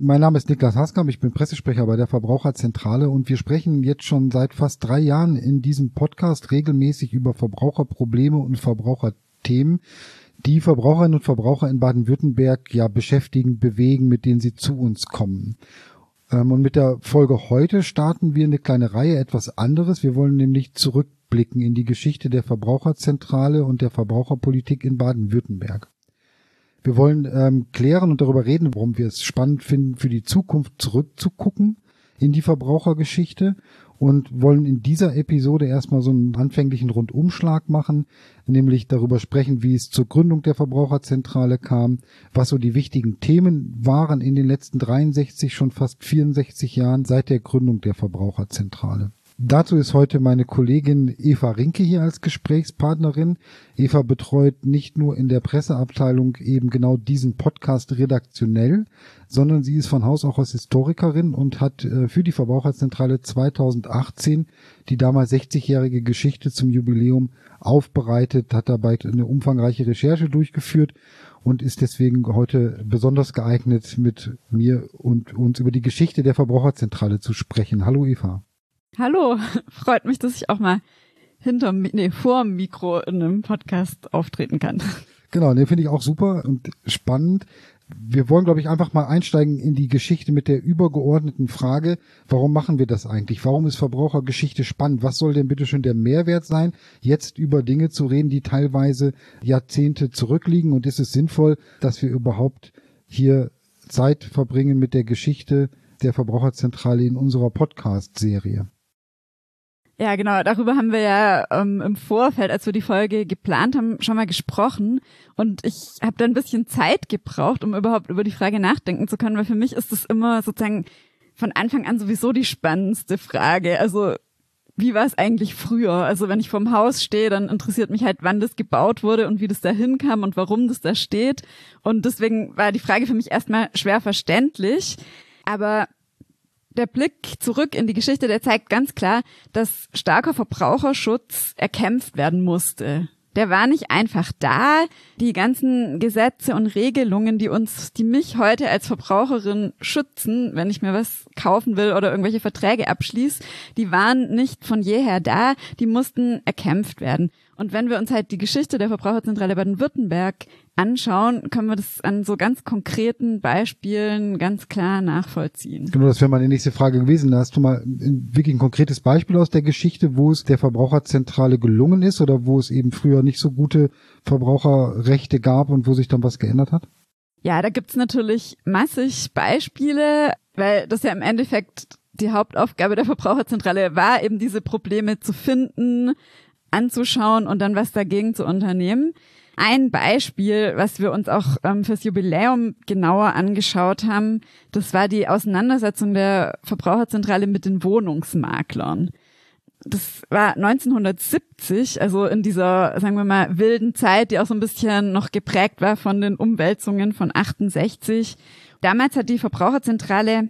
Mein Name ist Niklas Haskam, ich bin Pressesprecher bei der Verbraucherzentrale und wir sprechen jetzt schon seit fast drei Jahren in diesem Podcast regelmäßig über Verbraucherprobleme und Verbraucherthemen, die Verbraucherinnen und Verbraucher in Baden-Württemberg ja beschäftigen, bewegen, mit denen sie zu uns kommen. Ähm, und mit der Folge heute starten wir eine kleine Reihe etwas anderes. Wir wollen nämlich zurückblicken in die Geschichte der Verbraucherzentrale und der Verbraucherpolitik in Baden-Württemberg. Wir wollen ähm, klären und darüber reden, warum wir es spannend finden, für die Zukunft zurückzugucken in die Verbrauchergeschichte und wollen in dieser Episode erstmal so einen anfänglichen Rundumschlag machen, nämlich darüber sprechen, wie es zur Gründung der Verbraucherzentrale kam, was so die wichtigen Themen waren in den letzten 63, schon fast 64 Jahren seit der Gründung der Verbraucherzentrale. Dazu ist heute meine Kollegin Eva Rinke hier als Gesprächspartnerin. Eva betreut nicht nur in der Presseabteilung eben genau diesen Podcast redaktionell, sondern sie ist von Haus auch als Historikerin und hat äh, für die Verbraucherzentrale 2018 die damals 60-jährige Geschichte zum Jubiläum aufbereitet, hat dabei eine umfangreiche Recherche durchgeführt und ist deswegen heute besonders geeignet, mit mir und uns über die Geschichte der Verbraucherzentrale zu sprechen. Hallo Eva. Hallo, freut mich, dass ich auch mal hinter, nee, vor dem Mikro in einem Podcast auftreten kann. Genau, den finde ich auch super und spannend. Wir wollen, glaube ich, einfach mal einsteigen in die Geschichte mit der übergeordneten Frage, warum machen wir das eigentlich? Warum ist Verbrauchergeschichte spannend? Was soll denn bitte schon der Mehrwert sein, jetzt über Dinge zu reden, die teilweise Jahrzehnte zurückliegen? Und ist es sinnvoll, dass wir überhaupt hier Zeit verbringen mit der Geschichte der Verbraucherzentrale in unserer Podcast-Serie? Ja, genau. Darüber haben wir ja ähm, im Vorfeld, als wir die Folge geplant haben, schon mal gesprochen. Und ich habe da ein bisschen Zeit gebraucht, um überhaupt über die Frage nachdenken zu können, weil für mich ist das immer sozusagen von Anfang an sowieso die spannendste Frage. Also wie war es eigentlich früher? Also wenn ich vorm Haus stehe, dann interessiert mich halt, wann das gebaut wurde und wie das da hinkam und warum das da steht. Und deswegen war die Frage für mich erstmal schwer verständlich. Aber der Blick zurück in die Geschichte, der zeigt ganz klar, dass starker Verbraucherschutz erkämpft werden musste. Der war nicht einfach da. Die ganzen Gesetze und Regelungen, die uns, die mich heute als Verbraucherin schützen, wenn ich mir was kaufen will oder irgendwelche Verträge abschließe, die waren nicht von jeher da. Die mussten erkämpft werden. Und wenn wir uns halt die Geschichte der Verbraucherzentrale Baden-Württemberg anschauen, können wir das an so ganz konkreten Beispielen ganz klar nachvollziehen. Genau, das wäre meine nächste Frage gewesen. Da hast du mal wirklich ein konkretes Beispiel aus der Geschichte, wo es der Verbraucherzentrale gelungen ist oder wo es eben früher nicht so gute Verbraucherrechte gab und wo sich dann was geändert hat? Ja, da gibt's natürlich massig Beispiele, weil das ja im Endeffekt die Hauptaufgabe der Verbraucherzentrale war, eben diese Probleme zu finden, anzuschauen und dann was dagegen zu unternehmen. Ein Beispiel, was wir uns auch ähm, fürs Jubiläum genauer angeschaut haben, das war die Auseinandersetzung der Verbraucherzentrale mit den Wohnungsmaklern. Das war 1970, also in dieser, sagen wir mal, wilden Zeit, die auch so ein bisschen noch geprägt war von den Umwälzungen von 68. Damals hat die Verbraucherzentrale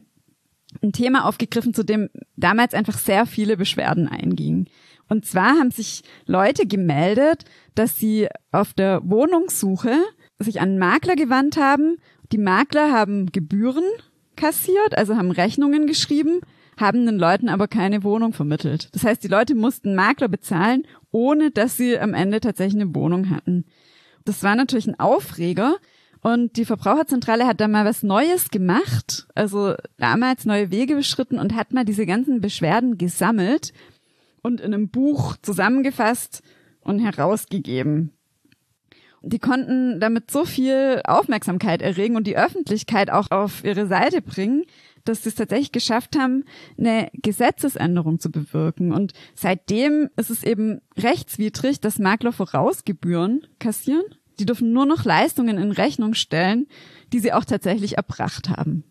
ein Thema aufgegriffen, zu dem damals einfach sehr viele Beschwerden eingingen. Und zwar haben sich Leute gemeldet, dass sie auf der Wohnungssuche sich an Makler gewandt haben. Die Makler haben Gebühren kassiert, also haben Rechnungen geschrieben, haben den Leuten aber keine Wohnung vermittelt. Das heißt, die Leute mussten Makler bezahlen, ohne dass sie am Ende tatsächlich eine Wohnung hatten. Das war natürlich ein Aufreger. Und die Verbraucherzentrale hat da mal was Neues gemacht, also damals neue Wege beschritten und hat mal diese ganzen Beschwerden gesammelt und in einem Buch zusammengefasst und herausgegeben. Die konnten damit so viel Aufmerksamkeit erregen und die Öffentlichkeit auch auf ihre Seite bringen, dass sie es tatsächlich geschafft haben, eine Gesetzesänderung zu bewirken. Und seitdem ist es eben rechtswidrig, dass Makler Vorausgebühren kassieren. Die dürfen nur noch Leistungen in Rechnung stellen, die sie auch tatsächlich erbracht haben.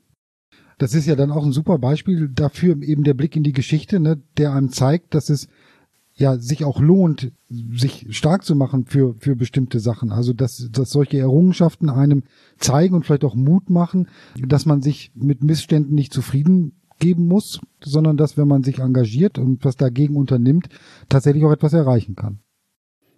Das ist ja dann auch ein super Beispiel dafür, eben der Blick in die Geschichte, ne, der einem zeigt, dass es ja sich auch lohnt, sich stark zu machen für für bestimmte Sachen. Also dass dass solche Errungenschaften einem zeigen und vielleicht auch Mut machen, dass man sich mit Missständen nicht zufrieden geben muss, sondern dass wenn man sich engagiert und was dagegen unternimmt, tatsächlich auch etwas erreichen kann.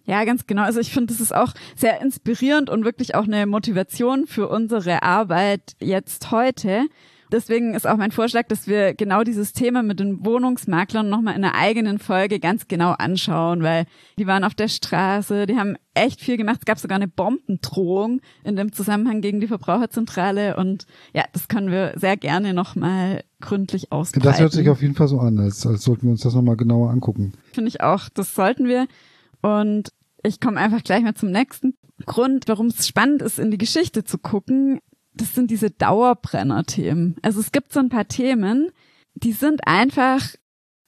Ja, ganz genau. Also ich finde, das ist auch sehr inspirierend und wirklich auch eine Motivation für unsere Arbeit jetzt heute. Deswegen ist auch mein Vorschlag, dass wir genau dieses Thema mit den Wohnungsmaklern nochmal in einer eigenen Folge ganz genau anschauen, weil die waren auf der Straße, die haben echt viel gemacht. Es gab sogar eine Bombendrohung in dem Zusammenhang gegen die Verbraucherzentrale und ja, das können wir sehr gerne nochmal gründlich ausbreiten. Das hört sich auf jeden Fall so an, als, als sollten wir uns das nochmal genauer angucken. Finde ich auch, das sollten wir. Und ich komme einfach gleich mal zum nächsten Grund, warum es spannend ist, in die Geschichte zu gucken das sind diese Dauerbrenner-Themen. Also es gibt so ein paar Themen, die sind einfach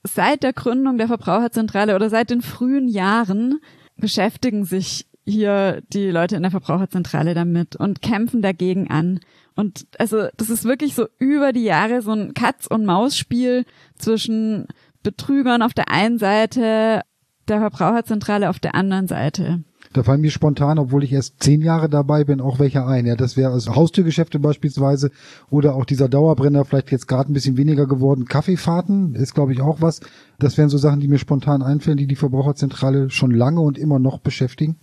seit der Gründung der Verbraucherzentrale oder seit den frühen Jahren beschäftigen sich hier die Leute in der Verbraucherzentrale damit und kämpfen dagegen an. Und also das ist wirklich so über die Jahre so ein Katz- und Maus-Spiel zwischen Betrügern auf der einen Seite, der Verbraucherzentrale auf der anderen Seite. Da fallen mir spontan, obwohl ich erst zehn Jahre dabei bin, auch welche ein. Ja, das wäre also Haustürgeschäfte beispielsweise oder auch dieser Dauerbrenner, vielleicht jetzt gerade ein bisschen weniger geworden. Kaffeefahrten ist, glaube ich, auch was. Das wären so Sachen, die mir spontan einfallen, die die Verbraucherzentrale schon lange und immer noch beschäftigen.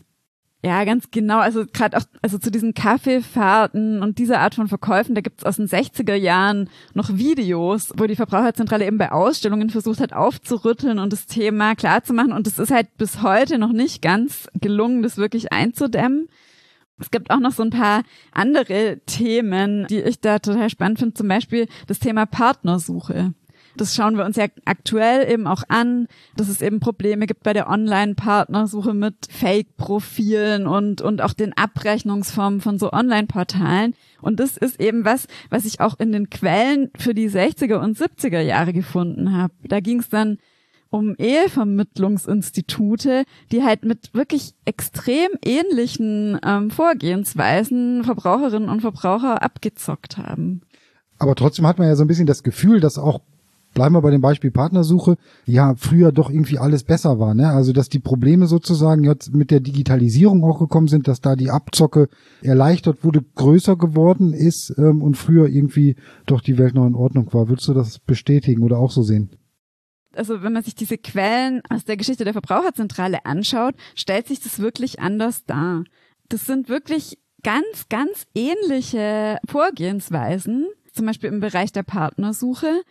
Ja, ganz genau. Also gerade auch also zu diesen Kaffeefahrten und dieser Art von Verkäufen, da gibt's aus den 60er Jahren noch Videos, wo die Verbraucherzentrale eben bei Ausstellungen versucht hat aufzurütteln und das Thema klarzumachen. Und es ist halt bis heute noch nicht ganz gelungen, das wirklich einzudämmen. Es gibt auch noch so ein paar andere Themen, die ich da total spannend finde. Zum Beispiel das Thema Partnersuche. Das schauen wir uns ja aktuell eben auch an, dass es eben Probleme gibt bei der Online-Partnersuche mit Fake-Profilen und, und auch den Abrechnungsformen von so Online-Portalen. Und das ist eben was, was ich auch in den Quellen für die 60er und 70er Jahre gefunden habe. Da ging es dann um Ehevermittlungsinstitute, die halt mit wirklich extrem ähnlichen ähm, Vorgehensweisen Verbraucherinnen und Verbraucher abgezockt haben. Aber trotzdem hat man ja so ein bisschen das Gefühl, dass auch bleiben wir bei dem Beispiel Partnersuche, ja, früher doch irgendwie alles besser war, ne? Also, dass die Probleme sozusagen jetzt mit der Digitalisierung auch gekommen sind, dass da die Abzocke erleichtert wurde, größer geworden ist ähm, und früher irgendwie doch die Welt noch in Ordnung war. Würdest du das bestätigen oder auch so sehen? also wenn man sich diese Quellen aus der Geschichte der Verbraucherzentrale anschaut, stellt sich das wirklich anders dar. Das sind wirklich ganz, ganz ähnliche Vorgehensweisen, zum Beispiel im Bereich der Partnersuche,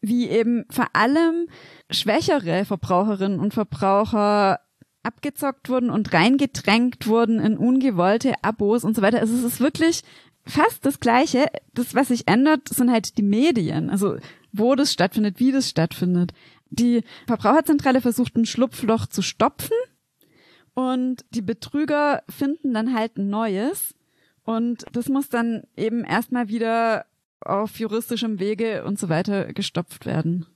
wie eben vor allem schwächere Verbraucherinnen und Verbraucher abgezockt wurden und reingedrängt wurden in ungewollte Abos und so weiter. Also es ist wirklich fast das Gleiche. Das, was sich ändert, sind halt die Medien. Also wo das stattfindet, wie das stattfindet. Die Verbraucherzentrale versucht ein Schlupfloch zu stopfen und die Betrüger finden dann halt ein neues. Und das muss dann eben erstmal wieder auf juristischem Wege und so weiter gestopft werden.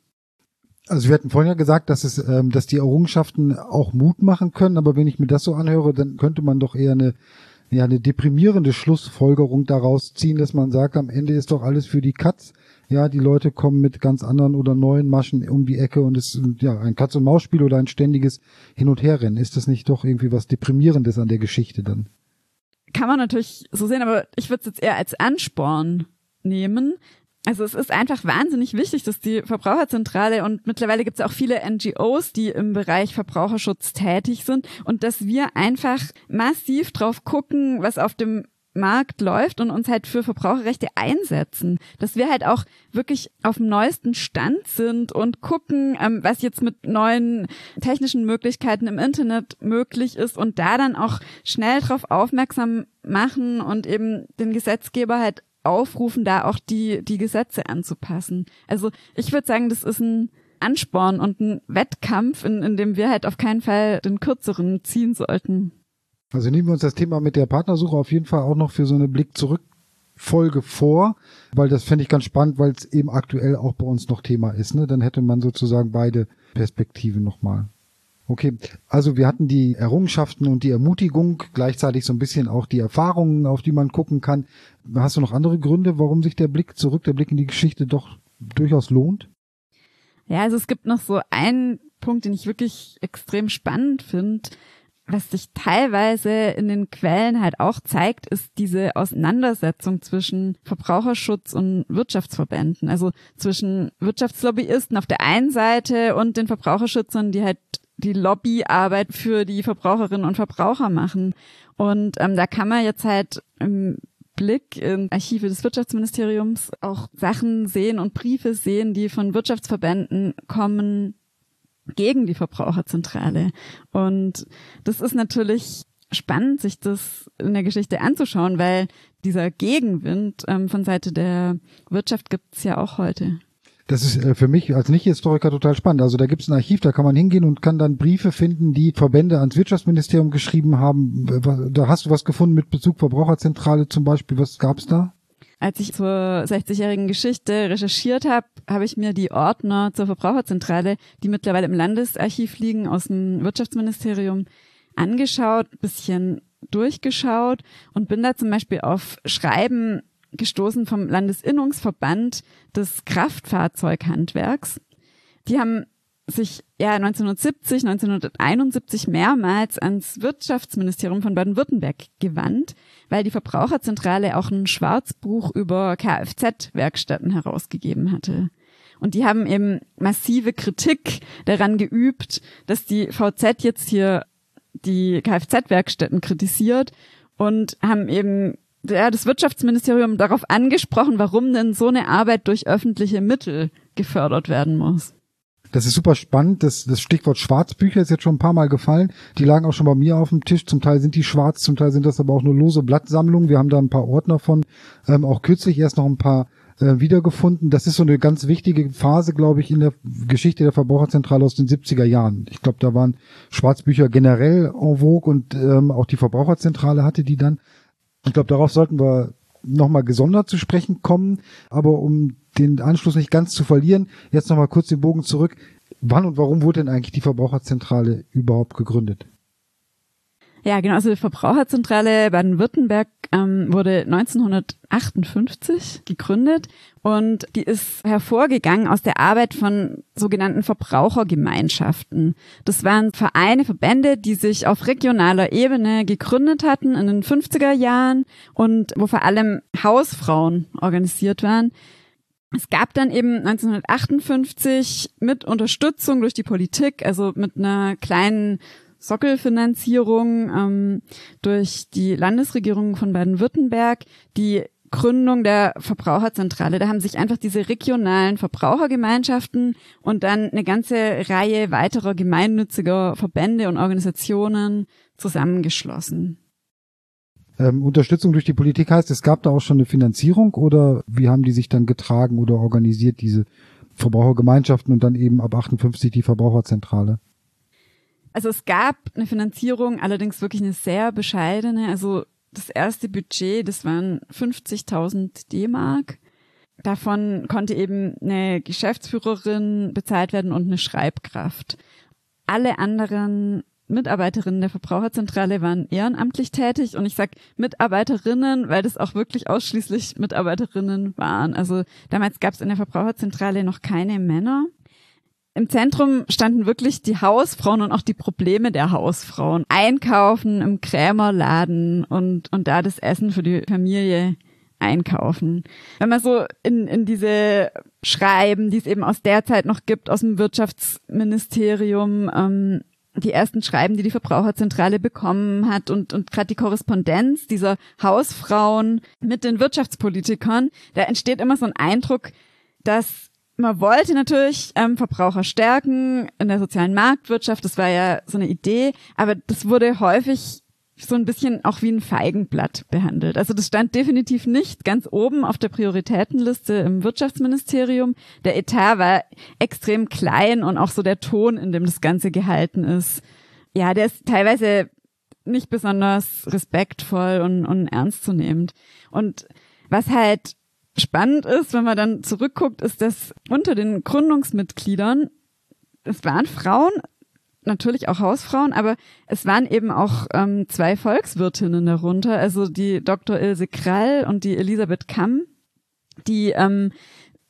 Also wir hatten vorhin ja gesagt, dass es, ähm, dass die Errungenschaften auch Mut machen können, aber wenn ich mir das so anhöre, dann könnte man doch eher eine ja eine deprimierende Schlussfolgerung daraus ziehen, dass man sagt, am Ende ist doch alles für die Katz. Ja, die Leute kommen mit ganz anderen oder neuen Maschen um die Ecke und es ist ja ein Katz- und Maus-Spiel oder ein ständiges Hin- und Herrennen. Ist das nicht doch irgendwie was Deprimierendes an der Geschichte dann? Kann man natürlich so sehen, aber ich würde es jetzt eher als Ansporn nehmen. Also es ist einfach wahnsinnig wichtig, dass die Verbraucherzentrale und mittlerweile gibt es auch viele NGOs, die im Bereich Verbraucherschutz tätig sind und dass wir einfach massiv drauf gucken, was auf dem Markt läuft und uns halt für Verbraucherrechte einsetzen, dass wir halt auch wirklich auf dem neuesten Stand sind und gucken, ähm, was jetzt mit neuen technischen Möglichkeiten im Internet möglich ist und da dann auch schnell drauf aufmerksam machen und eben den Gesetzgeber halt aufrufen, da auch die, die Gesetze anzupassen. Also ich würde sagen, das ist ein Ansporn und ein Wettkampf, in, in dem wir halt auf keinen Fall den kürzeren ziehen sollten. Also nehmen wir uns das Thema mit der Partnersuche auf jeden Fall auch noch für so eine Blick zurück Folge vor, weil das fände ich ganz spannend, weil es eben aktuell auch bei uns noch Thema ist. Ne? Dann hätte man sozusagen beide Perspektiven nochmal. Okay, also wir hatten die Errungenschaften und die Ermutigung, gleichzeitig so ein bisschen auch die Erfahrungen, auf die man gucken kann. Hast du noch andere Gründe, warum sich der Blick zurück, der Blick in die Geschichte doch durchaus lohnt? Ja, also es gibt noch so einen Punkt, den ich wirklich extrem spannend finde, was sich teilweise in den Quellen halt auch zeigt, ist diese Auseinandersetzung zwischen Verbraucherschutz und Wirtschaftsverbänden. Also zwischen Wirtschaftslobbyisten auf der einen Seite und den Verbraucherschützern, die halt die Lobbyarbeit für die Verbraucherinnen und Verbraucher machen. Und ähm, da kann man jetzt halt im Blick in Archive des Wirtschaftsministeriums auch Sachen sehen und Briefe sehen, die von Wirtschaftsverbänden kommen gegen die Verbraucherzentrale. Und das ist natürlich spannend, sich das in der Geschichte anzuschauen, weil dieser Gegenwind ähm, von Seite der Wirtschaft gibt's ja auch heute. Das ist äh, für mich als Nicht-Historiker total spannend. Also da gibt es ein Archiv, da kann man hingehen und kann dann Briefe finden, die Verbände ans Wirtschaftsministerium geschrieben haben. Da hast du was gefunden mit Bezug Verbraucherzentrale zum Beispiel. Was gab's da? Als ich zur 60-jährigen Geschichte recherchiert habe, habe ich mir die Ordner zur Verbraucherzentrale, die mittlerweile im Landesarchiv liegen, aus dem Wirtschaftsministerium angeschaut, bisschen durchgeschaut und bin da zum Beispiel auf Schreiben gestoßen vom Landesinnungsverband des Kraftfahrzeughandwerks. Die haben sich ja 1970, 1971 mehrmals ans Wirtschaftsministerium von Baden-Württemberg gewandt, weil die Verbraucherzentrale auch ein Schwarzbuch über Kfz-Werkstätten herausgegeben hatte. Und die haben eben massive Kritik daran geübt, dass die VZ jetzt hier die Kfz-Werkstätten kritisiert und haben eben ja, das Wirtschaftsministerium darauf angesprochen, warum denn so eine Arbeit durch öffentliche Mittel gefördert werden muss. Das ist super spannend. Das, das Stichwort Schwarzbücher ist jetzt schon ein paar Mal gefallen. Die lagen auch schon bei mir auf dem Tisch. Zum Teil sind die schwarz, zum Teil sind das aber auch nur lose Blattsammlungen. Wir haben da ein paar Ordner von. Ähm, auch kürzlich erst noch ein paar äh, wiedergefunden. Das ist so eine ganz wichtige Phase, glaube ich, in der Geschichte der Verbraucherzentrale aus den 70er Jahren. Ich glaube, da waren Schwarzbücher generell en vogue und ähm, auch die Verbraucherzentrale hatte die dann. Ich glaube, darauf sollten wir nochmal gesondert zu sprechen kommen. Aber um den Anschluss nicht ganz zu verlieren, jetzt nochmal kurz den Bogen zurück. Wann und warum wurde denn eigentlich die Verbraucherzentrale überhaupt gegründet? Ja, genau. Also die Verbraucherzentrale Baden-Württemberg ähm, wurde 1958 gegründet und die ist hervorgegangen aus der Arbeit von sogenannten Verbrauchergemeinschaften. Das waren Vereine, Verbände, die sich auf regionaler Ebene gegründet hatten in den 50er Jahren und wo vor allem Hausfrauen organisiert waren. Es gab dann eben 1958 mit Unterstützung durch die Politik, also mit einer kleinen Sockelfinanzierung ähm, durch die Landesregierung von Baden-Württemberg die Gründung der Verbraucherzentrale. Da haben sich einfach diese regionalen Verbrauchergemeinschaften und dann eine ganze Reihe weiterer gemeinnütziger Verbände und Organisationen zusammengeschlossen. Ähm, Unterstützung durch die Politik heißt, es gab da auch schon eine Finanzierung oder wie haben die sich dann getragen oder organisiert, diese Verbrauchergemeinschaften und dann eben ab 58 die Verbraucherzentrale? Also es gab eine Finanzierung, allerdings wirklich eine sehr bescheidene. Also das erste Budget, das waren 50.000 D-Mark. Davon konnte eben eine Geschäftsführerin bezahlt werden und eine Schreibkraft. Alle anderen Mitarbeiterinnen der Verbraucherzentrale waren ehrenamtlich tätig und ich sag Mitarbeiterinnen, weil das auch wirklich ausschließlich Mitarbeiterinnen waren. Also damals gab es in der Verbraucherzentrale noch keine Männer. Im Zentrum standen wirklich die Hausfrauen und auch die Probleme der Hausfrauen. Einkaufen im Krämerladen und, und da das Essen für die Familie einkaufen. Wenn man so in, in diese Schreiben, die es eben aus der Zeit noch gibt, aus dem Wirtschaftsministerium, ähm, die ersten Schreiben, die die Verbraucherzentrale bekommen hat und, und gerade die Korrespondenz dieser Hausfrauen mit den Wirtschaftspolitikern, da entsteht immer so ein Eindruck, dass man wollte natürlich ähm, Verbraucher stärken in der sozialen Marktwirtschaft, das war ja so eine Idee, aber das wurde häufig so ein bisschen auch wie ein Feigenblatt behandelt. Also das stand definitiv nicht ganz oben auf der Prioritätenliste im Wirtschaftsministerium. Der Etat war extrem klein und auch so der Ton, in dem das Ganze gehalten ist. Ja, der ist teilweise nicht besonders respektvoll und, und ernstzunehmend. Und was halt spannend ist, wenn man dann zurückguckt, ist, dass unter den Gründungsmitgliedern, es waren Frauen, natürlich auch Hausfrauen, aber es waren eben auch ähm, zwei Volkswirtinnen darunter, also die Dr. Ilse Krall und die Elisabeth Kamm, die ähm,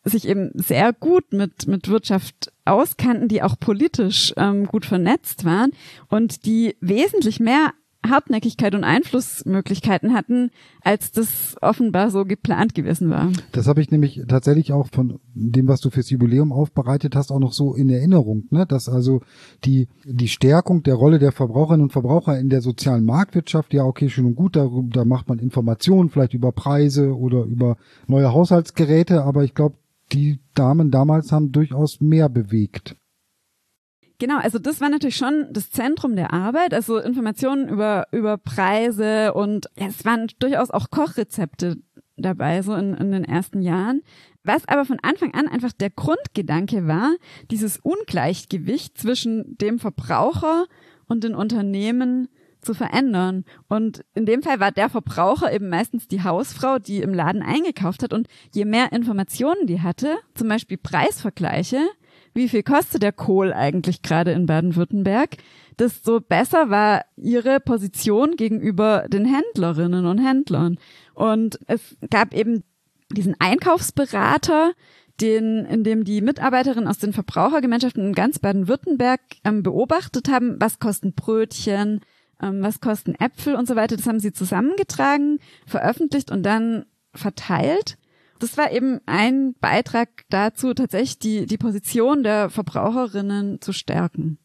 sich eben sehr gut mit, mit Wirtschaft auskannten, die auch politisch ähm, gut vernetzt waren und die wesentlich mehr Hartnäckigkeit und Einflussmöglichkeiten hatten, als das offenbar so geplant gewesen war. Das habe ich nämlich tatsächlich auch von dem, was du fürs Jubiläum aufbereitet hast, auch noch so in Erinnerung, ne? dass also die, die Stärkung der Rolle der Verbraucherinnen und Verbraucher in der sozialen Marktwirtschaft, ja okay, schön und gut, da, da macht man Informationen vielleicht über Preise oder über neue Haushaltsgeräte, aber ich glaube, die Damen damals haben durchaus mehr bewegt. Genau, also das war natürlich schon das Zentrum der Arbeit, also Informationen über, über Preise und es waren durchaus auch Kochrezepte dabei, so in, in den ersten Jahren. Was aber von Anfang an einfach der Grundgedanke war, dieses Ungleichgewicht zwischen dem Verbraucher und den Unternehmen zu verändern. Und in dem Fall war der Verbraucher eben meistens die Hausfrau, die im Laden eingekauft hat. Und je mehr Informationen die hatte, zum Beispiel Preisvergleiche, wie viel kostet der Kohl eigentlich gerade in Baden-Württemberg, desto besser war ihre Position gegenüber den Händlerinnen und Händlern. Und es gab eben diesen Einkaufsberater, den, in dem die Mitarbeiterinnen aus den Verbrauchergemeinschaften in ganz Baden-Württemberg ähm, beobachtet haben, was kosten Brötchen, ähm, was kosten Äpfel und so weiter. Das haben sie zusammengetragen, veröffentlicht und dann verteilt das war eben ein Beitrag dazu, tatsächlich die, die Position der Verbraucherinnen zu stärken.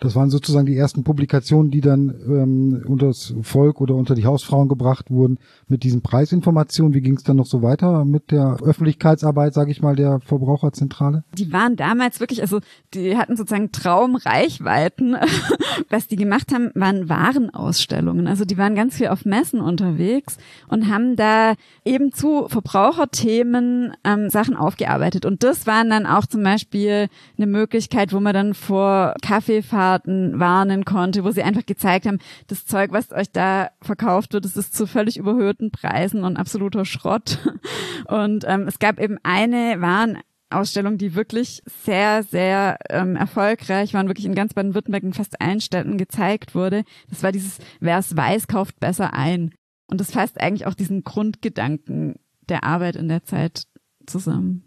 Das waren sozusagen die ersten Publikationen, die dann ähm, unter das Volk oder unter die Hausfrauen gebracht wurden mit diesen Preisinformationen. Wie ging es dann noch so weiter mit der Öffentlichkeitsarbeit, sage ich mal, der Verbraucherzentrale? Die waren damals wirklich, also die hatten sozusagen Traumreichweiten. Was die gemacht haben, waren Warenausstellungen. Also die waren ganz viel auf Messen unterwegs und haben da eben zu Verbraucherthemen ähm, Sachen aufgearbeitet. Und das waren dann auch zum Beispiel eine Möglichkeit, wo man dann vor Kaffeefahrten Zutaten warnen konnte, wo sie einfach gezeigt haben, das Zeug, was euch da verkauft wird, das ist zu völlig überhöhten Preisen und absoluter Schrott. Und ähm, es gab eben eine Warenausstellung, die wirklich sehr, sehr ähm, erfolgreich und wirklich in ganz Baden-Württemberg in fast allen Städten gezeigt wurde. Das war dieses, wer es weiß, kauft besser ein. Und das fasst eigentlich auch diesen Grundgedanken der Arbeit in der Zeit zusammen.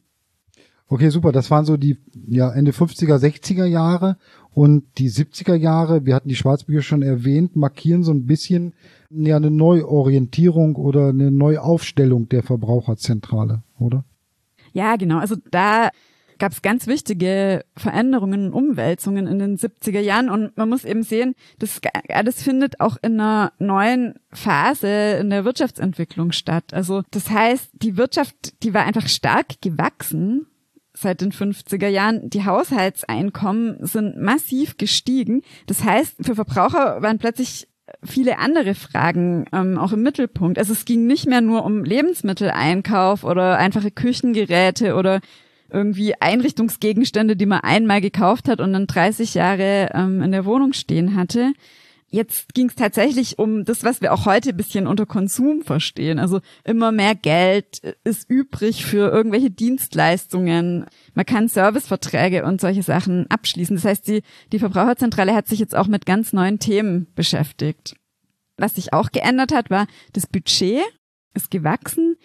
Okay, super. Das waren so die ja, Ende 50er, 60er Jahre und die 70er Jahre, wir hatten die Schwarzbücher schon erwähnt, markieren so ein bisschen ja eine Neuorientierung oder eine Neuaufstellung der Verbraucherzentrale, oder? Ja, genau. Also da gab es ganz wichtige Veränderungen und Umwälzungen in den 70er Jahren und man muss eben sehen, das alles findet auch in einer neuen Phase in der Wirtschaftsentwicklung statt. Also das heißt, die Wirtschaft, die war einfach stark gewachsen seit den 50er Jahren. Die Haushaltseinkommen sind massiv gestiegen. Das heißt, für Verbraucher waren plötzlich viele andere Fragen ähm, auch im Mittelpunkt. Also es ging nicht mehr nur um Lebensmitteleinkauf oder einfache Küchengeräte oder irgendwie Einrichtungsgegenstände, die man einmal gekauft hat und dann 30 Jahre ähm, in der Wohnung stehen hatte, Jetzt ging es tatsächlich um das, was wir auch heute ein bisschen unter Konsum verstehen. Also immer mehr Geld ist übrig für irgendwelche Dienstleistungen. Man kann Serviceverträge und solche Sachen abschließen. Das heißt, die, die Verbraucherzentrale hat sich jetzt auch mit ganz neuen Themen beschäftigt. Was sich auch geändert hat, war das Budget ist gewachsen.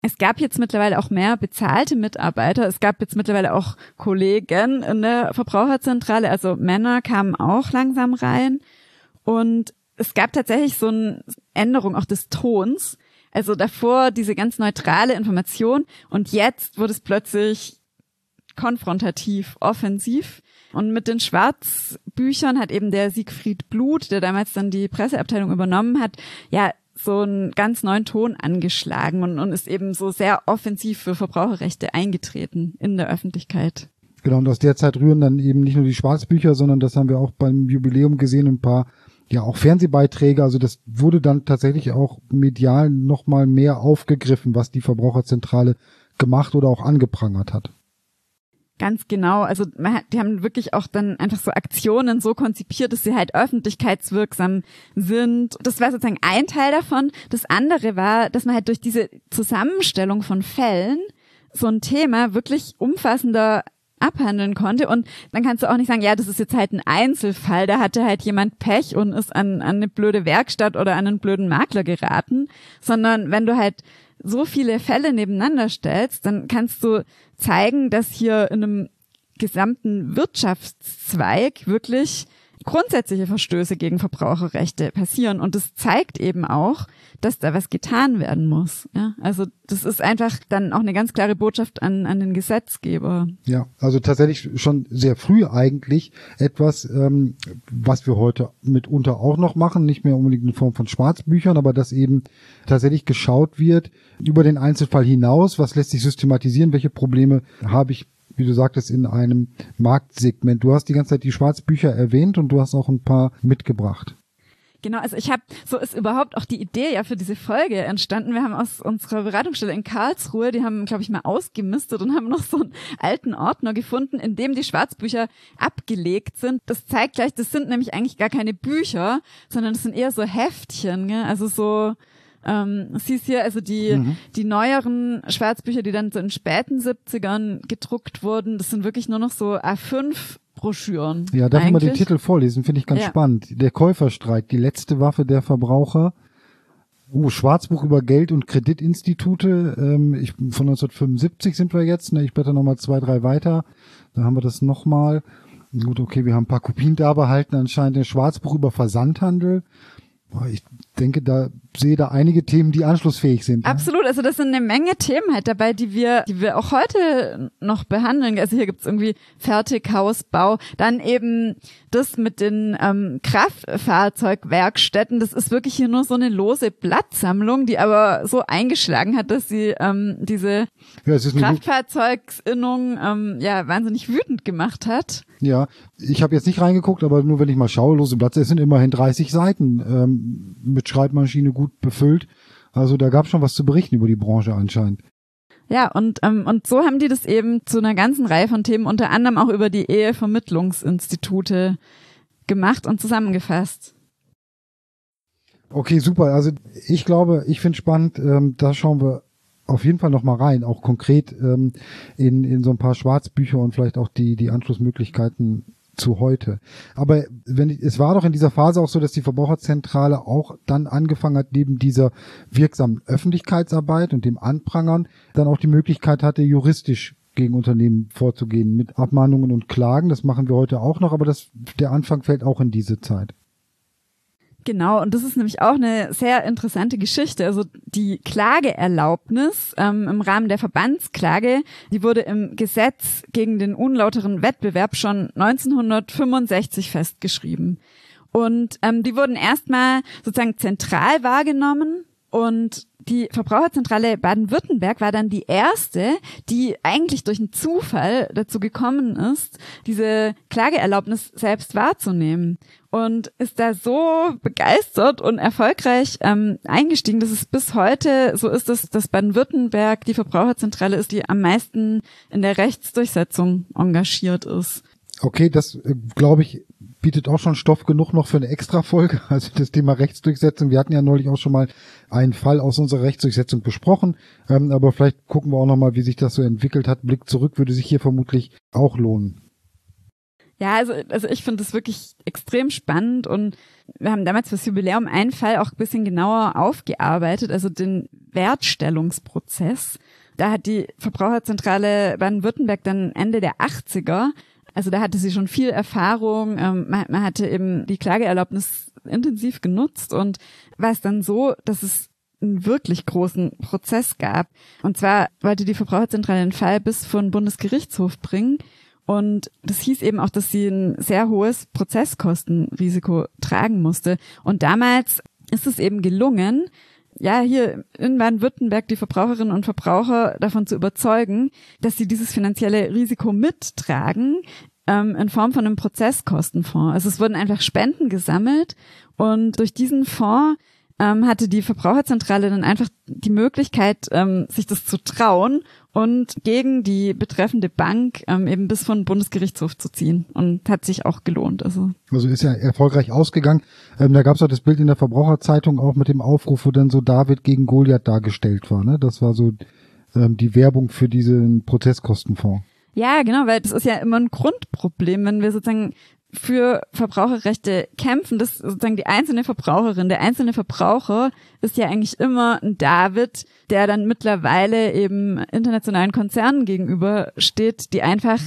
Es gab jetzt mittlerweile auch mehr bezahlte Mitarbeiter. Es gab jetzt mittlerweile auch Kollegen in der Verbraucherzentrale. Also Männer kamen auch langsam rein. Und es gab tatsächlich so eine Änderung auch des Tons. Also davor diese ganz neutrale Information und jetzt wurde es plötzlich konfrontativ, offensiv. Und mit den Schwarzbüchern hat eben der Siegfried Blut, der damals dann die Presseabteilung übernommen hat, ja, so einen ganz neuen Ton angeschlagen und, und ist eben so sehr offensiv für Verbraucherrechte eingetreten in der Öffentlichkeit. Genau, und aus der Zeit rühren dann eben nicht nur die Schwarzbücher, sondern das haben wir auch beim Jubiläum gesehen, ein paar ja auch Fernsehbeiträge, also das wurde dann tatsächlich auch medial nochmal mehr aufgegriffen, was die Verbraucherzentrale gemacht oder auch angeprangert hat. Ganz genau. Also die haben wirklich auch dann einfach so Aktionen so konzipiert, dass sie halt öffentlichkeitswirksam sind. Das war sozusagen ein Teil davon. Das andere war, dass man halt durch diese Zusammenstellung von Fällen so ein Thema wirklich umfassender abhandeln konnte. Und dann kannst du auch nicht sagen, ja, das ist jetzt halt ein Einzelfall, da hatte halt jemand Pech und ist an, an eine blöde Werkstatt oder an einen blöden Makler geraten, sondern wenn du halt so viele Fälle nebeneinander stellst, dann kannst du zeigen, dass hier in einem gesamten Wirtschaftszweig wirklich grundsätzliche Verstöße gegen Verbraucherrechte passieren. Und das zeigt eben auch, dass da was getan werden muss. Ja, also das ist einfach dann auch eine ganz klare Botschaft an, an den Gesetzgeber. Ja, also tatsächlich schon sehr früh eigentlich etwas, ähm, was wir heute mitunter auch noch machen, nicht mehr unbedingt in Form von Schwarzbüchern, aber dass eben tatsächlich geschaut wird über den Einzelfall hinaus, was lässt sich systematisieren, welche Probleme habe ich wie du sagtest, in einem Marktsegment. Du hast die ganze Zeit die Schwarzbücher erwähnt und du hast auch ein paar mitgebracht. Genau, also ich habe, so ist überhaupt auch die Idee ja für diese Folge entstanden. Wir haben aus unserer Beratungsstelle in Karlsruhe, die haben, glaube ich, mal ausgemistet und haben noch so einen alten Ordner gefunden, in dem die Schwarzbücher abgelegt sind. Das zeigt gleich, das sind nämlich eigentlich gar keine Bücher, sondern das sind eher so Heftchen, gell? also so ähm, siehst hier also die, mhm. die neueren Schwarzbücher, die dann so in späten 70ern gedruckt wurden, das sind wirklich nur noch so A5 Broschüren. Ja, darf ich mal den Titel vorlesen, finde ich ganz ja. spannend. Der Käuferstreit, die letzte Waffe der Verbraucher. Uh, Schwarzbuch über Geld- und Kreditinstitute. Ähm, ich, von 1975 sind wir jetzt. Ne? Ich blätter nochmal zwei, drei weiter. Da haben wir das nochmal. Gut, okay, wir haben ein paar Kopien da behalten. Anscheinend ein Schwarzbuch über Versandhandel. Ich denke, da sehe da einige Themen, die anschlussfähig sind. Absolut, also das sind eine Menge Themen halt dabei, die wir, die wir auch heute noch behandeln. Also hier gibt's irgendwie Fertighausbau, dann eben das mit den ähm, Kraftfahrzeugwerkstätten. Das ist wirklich hier nur so eine lose Blattsammlung, die aber so eingeschlagen hat, dass sie ähm, diese ja, Kraftfahrzeugsinnung ähm, ja wahnsinnig wütend gemacht hat. Ja, ich habe jetzt nicht reingeguckt, aber nur wenn ich mal schaue, lose Blatt, es sind immerhin 30 Seiten ähm, mit Schreibmaschine gut befüllt. Also da gab es schon was zu berichten über die Branche anscheinend. Ja, und, ähm, und so haben die das eben zu einer ganzen Reihe von Themen, unter anderem auch über die Ehevermittlungsinstitute gemacht und zusammengefasst. Okay, super. Also ich glaube, ich finde spannend, ähm, da schauen wir auf jeden Fall noch mal rein, auch konkret ähm, in, in so ein paar Schwarzbücher und vielleicht auch die, die Anschlussmöglichkeiten zu heute. Aber wenn es war doch in dieser Phase auch so, dass die Verbraucherzentrale auch dann angefangen hat, neben dieser wirksamen Öffentlichkeitsarbeit und dem Anprangern dann auch die Möglichkeit hatte, juristisch gegen Unternehmen vorzugehen mit Abmahnungen und Klagen. Das machen wir heute auch noch, aber das, der Anfang fällt auch in diese Zeit. Genau, und das ist nämlich auch eine sehr interessante Geschichte. Also die Klageerlaubnis ähm, im Rahmen der Verbandsklage, die wurde im Gesetz gegen den unlauteren Wettbewerb schon 1965 festgeschrieben. Und ähm, die wurden erstmal sozusagen zentral wahrgenommen und die Verbraucherzentrale Baden-Württemberg war dann die erste, die eigentlich durch einen Zufall dazu gekommen ist, diese Klageerlaubnis selbst wahrzunehmen und ist da so begeistert und erfolgreich ähm, eingestiegen, dass es bis heute so ist, dass, dass Baden-Württemberg die Verbraucherzentrale ist, die am meisten in der Rechtsdurchsetzung engagiert ist. Okay, das äh, glaube ich bietet auch schon Stoff genug noch für eine Extra-Folge. Also das Thema Rechtsdurchsetzung. Wir hatten ja neulich auch schon mal einen Fall aus unserer Rechtsdurchsetzung besprochen. Ähm, aber vielleicht gucken wir auch noch mal, wie sich das so entwickelt hat. Blick zurück würde sich hier vermutlich auch lohnen. Ja, also, also ich finde das wirklich extrem spannend und wir haben damals fürs Jubiläum einen Fall auch ein bisschen genauer aufgearbeitet, also den Wertstellungsprozess. Da hat die Verbraucherzentrale Baden-Württemberg dann Ende der 80er also da hatte sie schon viel Erfahrung. Ähm, man, man hatte eben die Klageerlaubnis intensiv genutzt und war es dann so, dass es einen wirklich großen Prozess gab. Und zwar wollte die Verbraucherzentrale den Fall bis vor den Bundesgerichtshof bringen. Und das hieß eben auch, dass sie ein sehr hohes Prozesskostenrisiko tragen musste. Und damals ist es eben gelungen, ja, hier in Baden-Württemberg die Verbraucherinnen und Verbraucher davon zu überzeugen, dass sie dieses finanzielle Risiko mittragen ähm, in Form von einem Prozesskostenfonds. Also es wurden einfach Spenden gesammelt und durch diesen Fonds ähm, hatte die Verbraucherzentrale dann einfach die Möglichkeit, ähm, sich das zu trauen und gegen die betreffende Bank ähm, eben bis von Bundesgerichtshof zu ziehen. Und hat sich auch gelohnt. Also, also ist ja erfolgreich ausgegangen. Ähm, da gab es auch das Bild in der Verbraucherzeitung auch mit dem Aufruf, wo dann so David gegen Goliath dargestellt war. Ne? Das war so ähm, die Werbung für diesen Prozesskostenfonds. Ja, genau, weil das ist ja immer ein Grundproblem, wenn wir sozusagen für Verbraucherrechte kämpfen, dass sozusagen die einzelne Verbraucherin, der einzelne Verbraucher ist ja eigentlich immer ein David, der dann mittlerweile eben internationalen Konzernen gegenüber steht, die einfach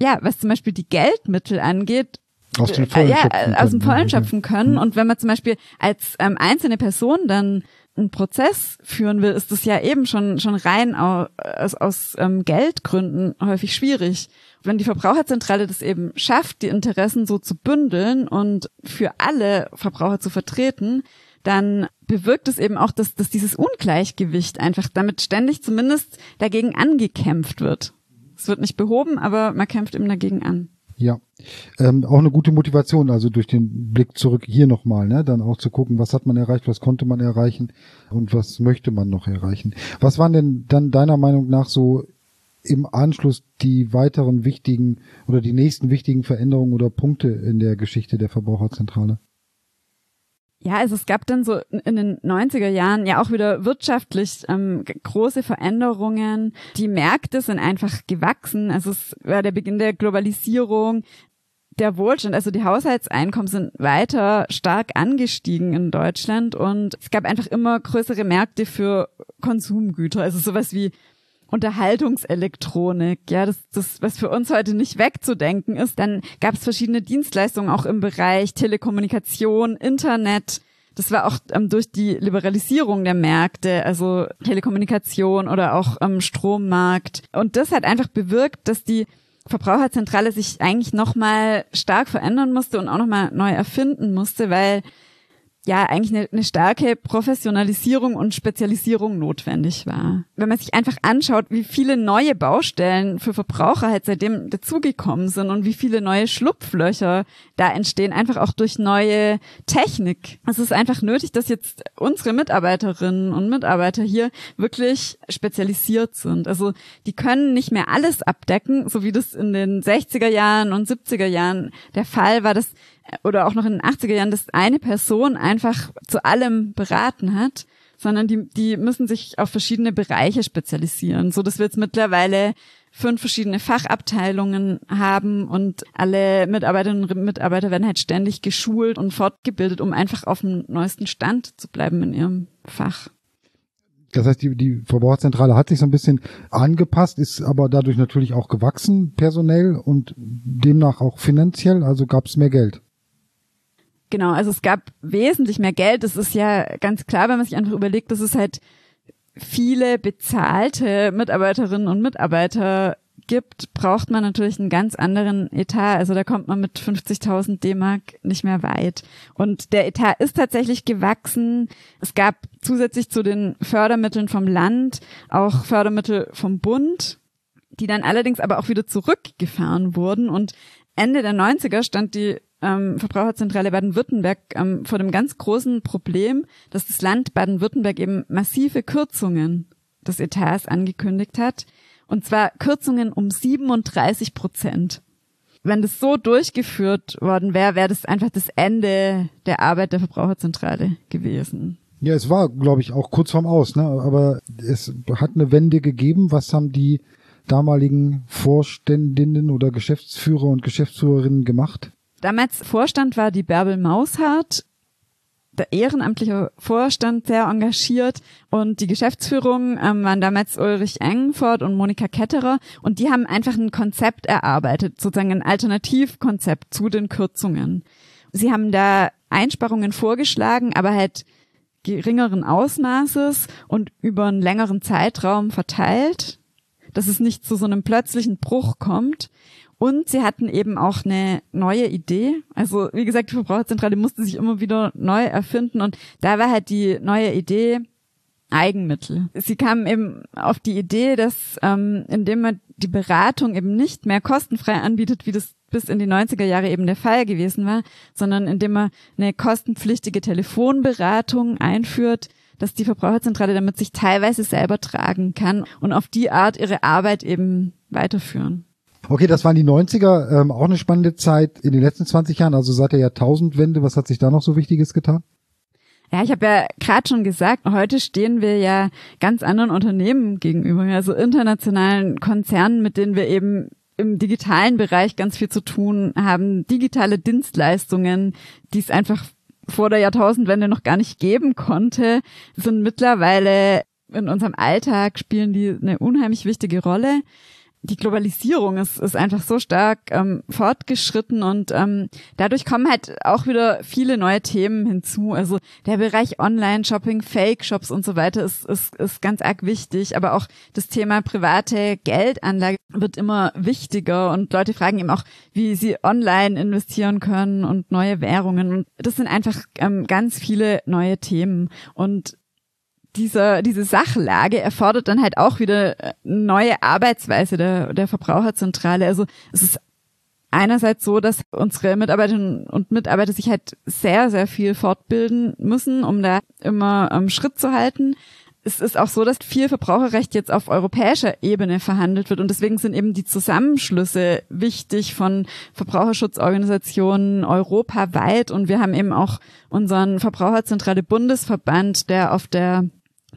ja, was zum Beispiel die Geldmittel angeht, aus dem äh, Vollen ja, schöpfen aus dem können. Mhm. Vollen schöpfen können. Und wenn man zum Beispiel als ähm, einzelne Person dann einen Prozess führen will, ist das ja eben schon schon rein au- aus, aus ähm, Geldgründen häufig schwierig. Wenn die Verbraucherzentrale das eben schafft, die Interessen so zu bündeln und für alle Verbraucher zu vertreten, dann bewirkt es eben auch, dass, dass dieses Ungleichgewicht einfach damit ständig zumindest dagegen angekämpft wird. Es wird nicht behoben, aber man kämpft eben dagegen an. Ja, ähm, auch eine gute Motivation, also durch den Blick zurück hier nochmal, ne, dann auch zu gucken, was hat man erreicht, was konnte man erreichen und was möchte man noch erreichen. Was waren denn dann deiner Meinung nach so im Anschluss die weiteren wichtigen oder die nächsten wichtigen Veränderungen oder Punkte in der Geschichte der Verbraucherzentrale? Ja, also es gab dann so in den 90er Jahren ja auch wieder wirtschaftlich ähm, große Veränderungen. Die Märkte sind einfach gewachsen. Also es war der Beginn der Globalisierung. Der Wohlstand, also die Haushaltseinkommen sind weiter stark angestiegen in Deutschland und es gab einfach immer größere Märkte für Konsumgüter, also sowas wie Unterhaltungselektronik, ja, das, das, was für uns heute nicht wegzudenken ist. Dann gab es verschiedene Dienstleistungen auch im Bereich Telekommunikation, Internet. Das war auch ähm, durch die Liberalisierung der Märkte, also Telekommunikation oder auch ähm, Strommarkt. Und das hat einfach bewirkt, dass die Verbraucherzentrale sich eigentlich nochmal stark verändern musste und auch nochmal neu erfinden musste, weil ja eigentlich eine, eine starke Professionalisierung und Spezialisierung notwendig war. Wenn man sich einfach anschaut, wie viele neue Baustellen für Verbraucher halt seitdem dazugekommen sind und wie viele neue Schlupflöcher da entstehen, einfach auch durch neue Technik. Es ist einfach nötig, dass jetzt unsere Mitarbeiterinnen und Mitarbeiter hier wirklich spezialisiert sind. Also die können nicht mehr alles abdecken, so wie das in den 60er Jahren und 70er Jahren der Fall war, dass oder auch noch in den 80er Jahren, dass eine Person einfach zu allem beraten hat, sondern die, die müssen sich auf verschiedene Bereiche spezialisieren, so dass wir jetzt mittlerweile fünf verschiedene Fachabteilungen haben und alle Mitarbeiterinnen und Mitarbeiter werden halt ständig geschult und fortgebildet, um einfach auf dem neuesten Stand zu bleiben in ihrem Fach. Das heißt, die, die Verbraucherzentrale hat sich so ein bisschen angepasst, ist aber dadurch natürlich auch gewachsen, personell und demnach auch finanziell, also gab es mehr Geld. Genau, also es gab wesentlich mehr Geld. Das ist ja ganz klar, wenn man sich einfach überlegt, dass es halt viele bezahlte Mitarbeiterinnen und Mitarbeiter gibt, braucht man natürlich einen ganz anderen Etat. Also da kommt man mit 50.000 D-Mark nicht mehr weit. Und der Etat ist tatsächlich gewachsen. Es gab zusätzlich zu den Fördermitteln vom Land auch Fördermittel vom Bund, die dann allerdings aber auch wieder zurückgefahren wurden. Und Ende der 90er stand die ähm, Verbraucherzentrale Baden-Württemberg ähm, vor dem ganz großen Problem, dass das Land Baden-Württemberg eben massive Kürzungen des Etats angekündigt hat. Und zwar Kürzungen um 37 Prozent. Wenn das so durchgeführt worden wäre, wäre das einfach das Ende der Arbeit der Verbraucherzentrale gewesen. Ja, es war, glaube ich, auch kurz vorm Aus, ne? aber es hat eine Wende gegeben. Was haben die damaligen Vorständinnen oder Geschäftsführer und Geschäftsführerinnen gemacht? Damals Vorstand war die Bärbel Maushardt, der ehrenamtliche Vorstand sehr engagiert und die Geschäftsführung ähm, waren damals Ulrich Engford und Monika Ketterer und die haben einfach ein Konzept erarbeitet, sozusagen ein Alternativkonzept zu den Kürzungen. Sie haben da Einsparungen vorgeschlagen, aber halt geringeren Ausmaßes und über einen längeren Zeitraum verteilt, dass es nicht zu so einem plötzlichen Bruch kommt. Und sie hatten eben auch eine neue Idee. Also wie gesagt, die Verbraucherzentrale musste sich immer wieder neu erfinden und da war halt die neue Idee Eigenmittel. Sie kamen eben auf die Idee, dass ähm, indem man die Beratung eben nicht mehr kostenfrei anbietet, wie das bis in die 90er Jahre eben der Fall gewesen war, sondern indem man eine kostenpflichtige Telefonberatung einführt, dass die Verbraucherzentrale damit sich teilweise selber tragen kann und auf die Art ihre Arbeit eben weiterführen. Okay, das waren die 90er, ähm, auch eine spannende Zeit in den letzten 20 Jahren, also seit der Jahrtausendwende. Was hat sich da noch so Wichtiges getan? Ja, ich habe ja gerade schon gesagt, heute stehen wir ja ganz anderen Unternehmen gegenüber, also internationalen Konzernen, mit denen wir eben im digitalen Bereich ganz viel zu tun haben, digitale Dienstleistungen, die es einfach vor der Jahrtausendwende noch gar nicht geben konnte, sind mittlerweile in unserem Alltag spielen die eine unheimlich wichtige Rolle. Die Globalisierung ist, ist einfach so stark ähm, fortgeschritten und ähm, dadurch kommen halt auch wieder viele neue Themen hinzu. Also der Bereich Online-Shopping, Fake-Shops und so weiter ist, ist, ist ganz arg wichtig, aber auch das Thema private Geldanlage wird immer wichtiger und Leute fragen eben auch, wie sie online investieren können und neue Währungen. Und das sind einfach ähm, ganz viele neue Themen und dieser, diese Sachlage erfordert dann halt auch wieder eine neue Arbeitsweise der, der Verbraucherzentrale. Also es ist einerseits so, dass unsere Mitarbeiterinnen und Mitarbeiter sich halt sehr, sehr viel fortbilden müssen, um da immer ähm, Schritt zu halten. Es ist auch so, dass viel Verbraucherrecht jetzt auf europäischer Ebene verhandelt wird und deswegen sind eben die Zusammenschlüsse wichtig von Verbraucherschutzorganisationen europaweit und wir haben eben auch unseren Verbraucherzentrale Bundesverband, der auf der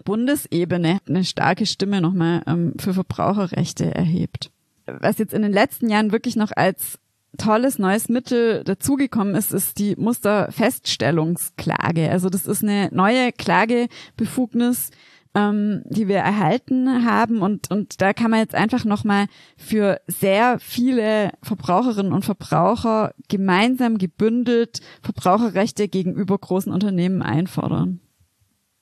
Bundesebene eine starke Stimme nochmal ähm, für Verbraucherrechte erhebt. Was jetzt in den letzten Jahren wirklich noch als tolles neues Mittel dazugekommen ist, ist die Musterfeststellungsklage. Also das ist eine neue Klagebefugnis, ähm, die wir erhalten haben und und da kann man jetzt einfach nochmal für sehr viele Verbraucherinnen und Verbraucher gemeinsam gebündelt Verbraucherrechte gegenüber großen Unternehmen einfordern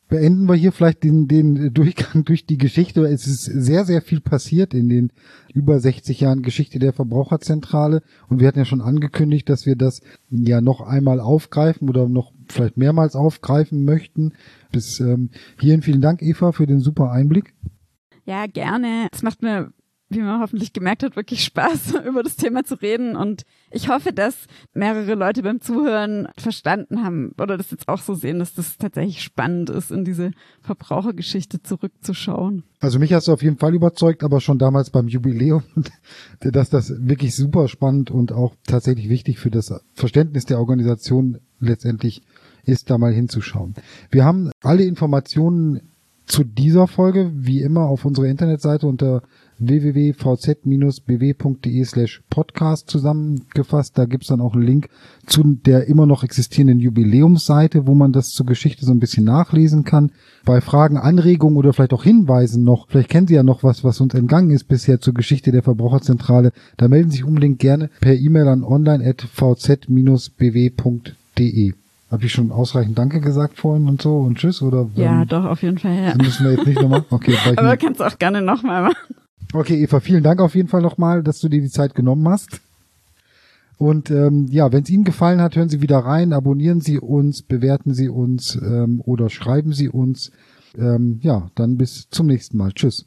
beenden wir hier vielleicht den, den Durchgang durch die Geschichte. Es ist sehr, sehr viel passiert in den über 60 Jahren Geschichte der Verbraucherzentrale. Und wir hatten ja schon angekündigt, dass wir das ja noch einmal aufgreifen oder noch vielleicht mehrmals aufgreifen möchten. Bis ähm, hierhin vielen Dank, Eva, für den super Einblick. Ja, gerne. Es macht mir wie man hoffentlich gemerkt hat, wirklich Spaß, über das Thema zu reden. Und ich hoffe, dass mehrere Leute beim Zuhören verstanden haben oder das jetzt auch so sehen, dass das tatsächlich spannend ist, in diese Verbrauchergeschichte zurückzuschauen. Also mich hast du auf jeden Fall überzeugt, aber schon damals beim Jubiläum, dass das wirklich super spannend und auch tatsächlich wichtig für das Verständnis der Organisation letztendlich ist, da mal hinzuschauen. Wir haben alle Informationen zu dieser Folge, wie immer, auf unserer Internetseite unter www.vz-bw.de slash podcast zusammengefasst. Da gibt's dann auch einen Link zu der immer noch existierenden Jubiläumsseite, wo man das zur Geschichte so ein bisschen nachlesen kann. Bei Fragen, Anregungen oder vielleicht auch Hinweisen noch, vielleicht kennen Sie ja noch was, was uns entgangen ist bisher zur Geschichte der Verbraucherzentrale, da melden Sie sich unbedingt gerne per E-Mail an online.vz-bw.de. Habe ich schon ausreichend Danke gesagt vorhin und so und Tschüss oder? Ja, ähm, doch, auf jeden Fall, ja. Müssen wir jetzt nicht nochmal? Okay. Aber kannst auch gerne nochmal machen. Okay, Eva, vielen Dank auf jeden Fall nochmal, dass du dir die Zeit genommen hast. Und ähm, ja, wenn es Ihnen gefallen hat, hören Sie wieder rein, abonnieren Sie uns, bewerten Sie uns ähm, oder schreiben Sie uns. Ähm, ja, dann bis zum nächsten Mal. Tschüss.